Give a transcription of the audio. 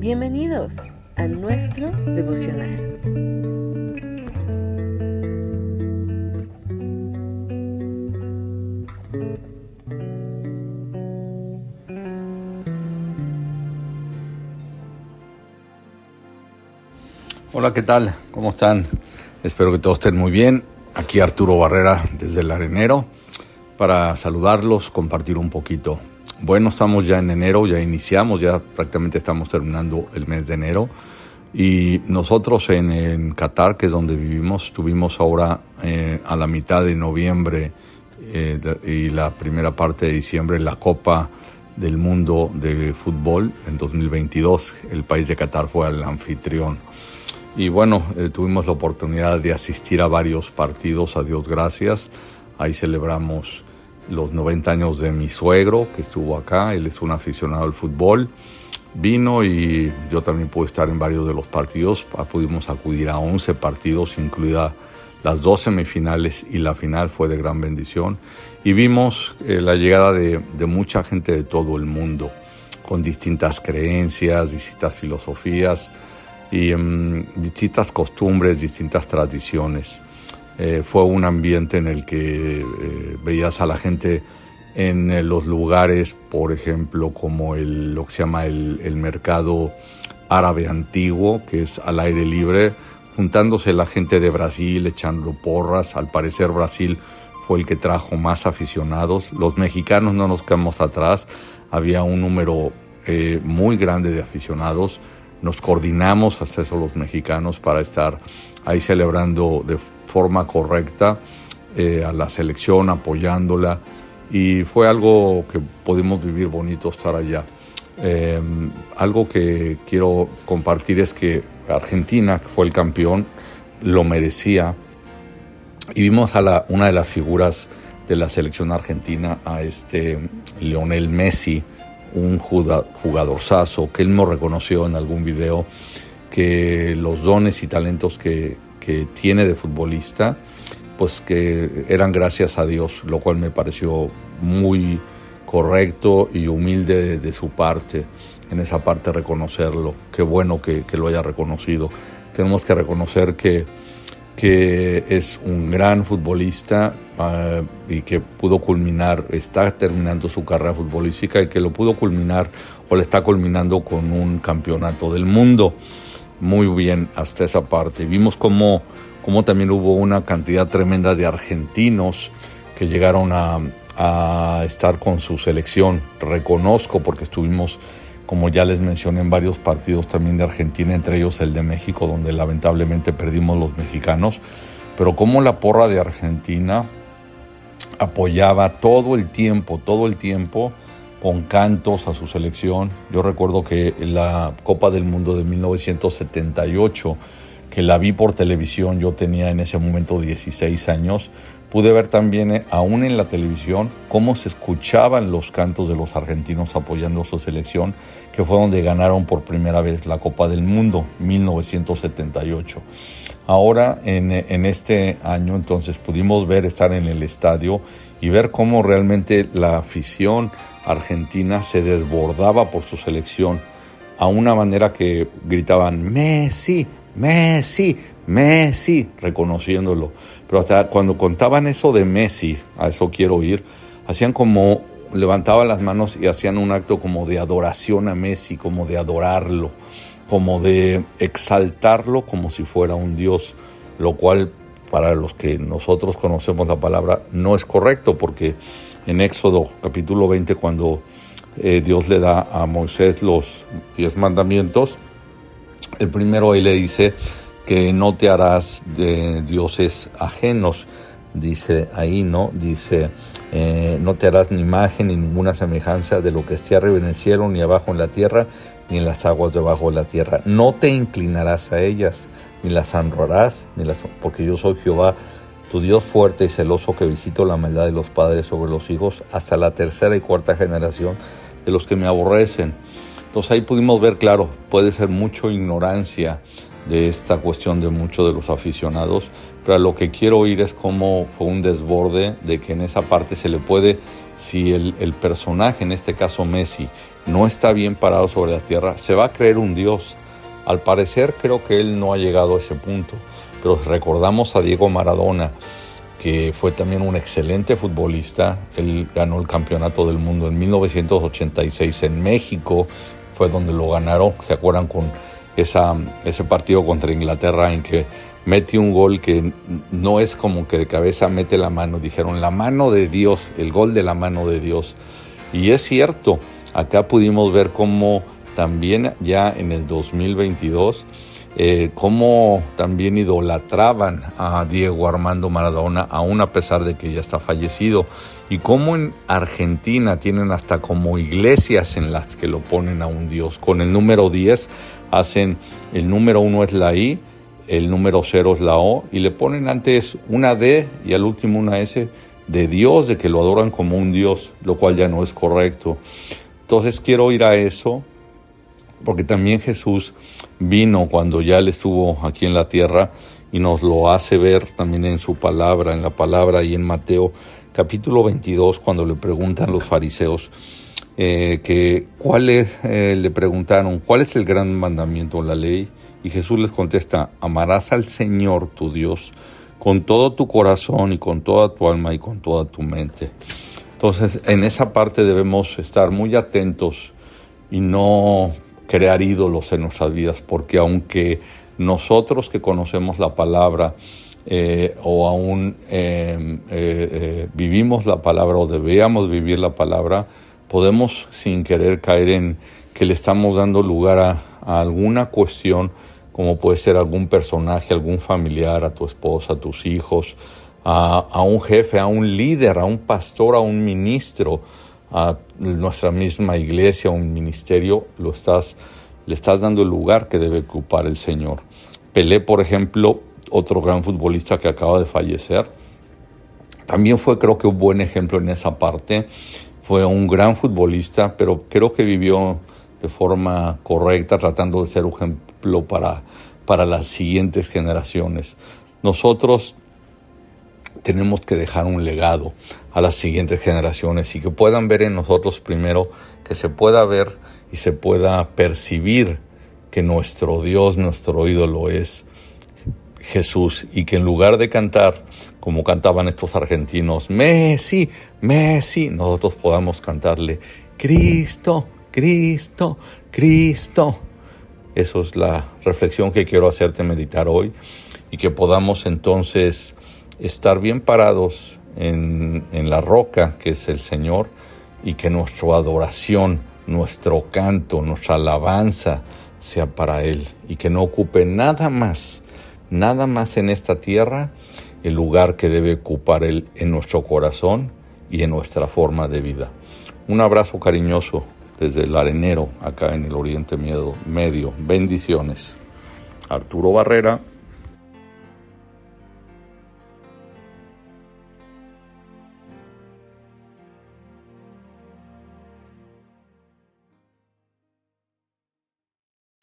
Bienvenidos a nuestro devocional. Hola, ¿qué tal? ¿Cómo están? Espero que todos estén muy bien. Aquí Arturo Barrera desde el Arenero para saludarlos, compartir un poquito bueno, estamos ya en enero, ya iniciamos, ya prácticamente estamos terminando el mes de enero. Y nosotros en, Qatar, que es donde vivimos, tuvimos ahora eh, a la mitad de noviembre eh, y la primera parte de diciembre la Copa del Mundo de Fútbol en 2022. El país de Qatar fue el anfitrión. Y bueno, eh, tuvimos la oportunidad de asistir a varios partidos, a Dios gracias. Ahí celebramos los 90 años de mi suegro que estuvo acá, él es un aficionado al fútbol, vino y yo también pude estar en varios de los partidos, ah, pudimos acudir a 11 partidos, incluida las dos semifinales y la final fue de gran bendición y vimos eh, la llegada de, mucha gente de todo el mundo con distintas creencias, distintas filosofías y mm, distintas costumbres, distintas tradiciones. Eh, fue un ambiente en el que eh, veías a la gente en eh, los lugares, por ejemplo, como el, lo que se llama el, mercado árabe antiguo, que es al aire libre, juntándose la gente de Brasil, echando porras. Al parecer Brasil fue el que trajo más aficionados. Los mexicanos no nos quedamos atrás, había un número muy grande de aficionados. Nos coordinamos hasta eso los mexicanos para estar ahí celebrando de forma correcta eh, a la selección, apoyándola y fue algo que pudimos vivir bonito estar allá. Em, algo que quiero compartir es que Argentina, que fue el campeón, lo merecía y vimos a la, una de las figuras de la selección argentina, a este Leonel Messi, un jugadorzazo que él me reconoció en algún video, que los dones y talentos que, que tiene de futbolista, pues que eran gracias a Dios, lo cual me pareció muy correcto y humilde de, su parte, en esa parte reconocerlo. Qué bueno que, lo haya reconocido. Tenemos que reconocer que, que es un gran futbolista ah, y que pudo culminar, está terminando su carrera futbolística y que lo pudo culminar o le está culminando con un campeonato del mundo muy bien hasta esa parte. Vimos cómo, cómo también hubo una cantidad tremenda de argentinos que llegaron a, a estar con su selección. Reconozco porque estuvimos, como ya les mencioné, en varios partidos también de Argentina, entre ellos el de México, donde lamentablemente perdimos los mexicanos. Pero como la porra de Argentina apoyaba todo el tiempo, todo el tiempo con cantos a su selección. Yo recuerdo que la Copa del Mundo de 1978, que la vi por televisión, yo tenía en ese momento 16 años, pude ver también, eh, aún en la televisión, cómo se escuchaban los cantos de los argentinos apoyando a su selección, que fue donde ganaron por primera vez la Copa del Mundo, 1978. Ahora, en, en este año, entonces, pudimos ver, estar en el estadio y ver cómo realmente la afición argentina se desbordaba por su selección a una manera que gritaban Messi, Messi, Messi, reconociéndolo. Pero hasta cuando contaban eso de Messi, a eso quiero ir, hacían como levantaban las manos y hacían un acto como de adoración a Messi, como de adorarlo, como de exaltarlo como si fuera un dios, lo cual para los que nosotros conocemos la palabra no es correcto porque en Éxodo capítulo 20 cuando eh, Dios le da a Moisés los diez mandamientos, el primero le dice que no te harás de dioses ajenos, dice ahí, ¿no? Dice, eh, no te harás ni imagen ni ninguna semejanza de lo que esté arriba en el cielo, ni abajo en la tierra, ni las aguas debajo de la tierra. No te inclinarás a ellas, ni las honrarás, ni las, porque yo soy Jehová, tu Dios fuerte y celoso que visito la maldad de los padres sobre los hijos hasta la tercera y cuarta generación de los que me aborrecen. Entonces ahí pudimos ver, claro, puede ser mucho ignorancia de esta cuestión de muchos de los aficionados, pero lo que quiero oír es cómo fue un desborde de que en esa parte se le puede, si el, el personaje, en este caso Messi, no está bien parado sobre la tierra, se va a creer un Dios. Al parecer creo que él no ha llegado a ese punto, pero recordamos a Diego Maradona, que fue también un excelente futbolista. Él ganó el campeonato del mundo en 1986 en México, fue donde lo ganaron, ¿se acuerdan con ese partido contra Inglaterra en que mete un gol que no es como que de cabeza mete la mano, dijeron la mano de Dios, el gol de la mano de Dios. Y es cierto, acá pudimos ver cómo también ya en el 2022, eh, cómo también idolatraban a Diego Armando Maradona, aún a pesar de que ya está fallecido, y cómo en Argentina tienen hasta como iglesias en las que lo ponen a un Dios. Con el número 10 hacen, el número 1 es la I, el número 0 es la O, y le ponen antes una D y al último una S de Dios, de que lo adoran como un Dios, lo cual ya no es correcto. Entonces quiero ir a eso, porque también Jesús vino cuando ya él estuvo aquí en la tierra y nos lo hace ver también en su palabra, en la palabra y en Mateo capítulo 22, cuando le preguntan los fariseos, eh, que cuál es, eh, le preguntaron, ¿cuál es el gran mandamiento de la ley? Y Jesús les contesta, amarás al Señor tu Dios con todo tu corazón y con toda tu alma y con toda tu mente. Entonces, en esa parte debemos estar muy atentos y no crear ídolos en nuestras vidas, porque aunque nosotros que conocemos la palabra eh, o aún em, eh, eh, vivimos la palabra o debíamos vivir la palabra, podemos sin querer caer en que le estamos dando lugar a, a alguna cuestión, como puede ser algún personaje, algún familiar, a tu esposa, a tus hijos, a, un jefe, a un líder, a un pastor, a un ministro, a nuestra misma iglesia, a un ministerio, lo estás, le estás dando el lugar que debe ocupar el Señor. Pelé, por ejemplo, otro gran futbolista que acaba de fallecer, también fue creo que un buen ejemplo en esa parte. Fue un gran futbolista, pero creo que vivió de forma correcta, tratando de ser un ejemplo para, para las siguientes generaciones. Nosotros tenemos que dejar un legado a las siguientes generaciones y que puedan ver en nosotros primero, que se pueda ver y se pueda percibir que nuestro Dios, nuestro ídolo es Jesús y que en lugar de cantar como cantaban estos argentinos, Messi, Messi, nosotros podamos cantarle, Cristo, Cristo, Cristo. Eso es la reflexión que quiero hacerte meditar hoy y que podamos entonces estar bien parados en, la roca que es el Señor y que nuestra adoración, nuestro canto, nuestra alabanza sea para Él y que no ocupe nada más, nada más en esta tierra el lugar que debe ocupar Él en nuestro corazón y en nuestra forma de vida. Un abrazo cariñoso desde el arenero acá en el Oriente Medio. Bendiciones. Arturo Barrera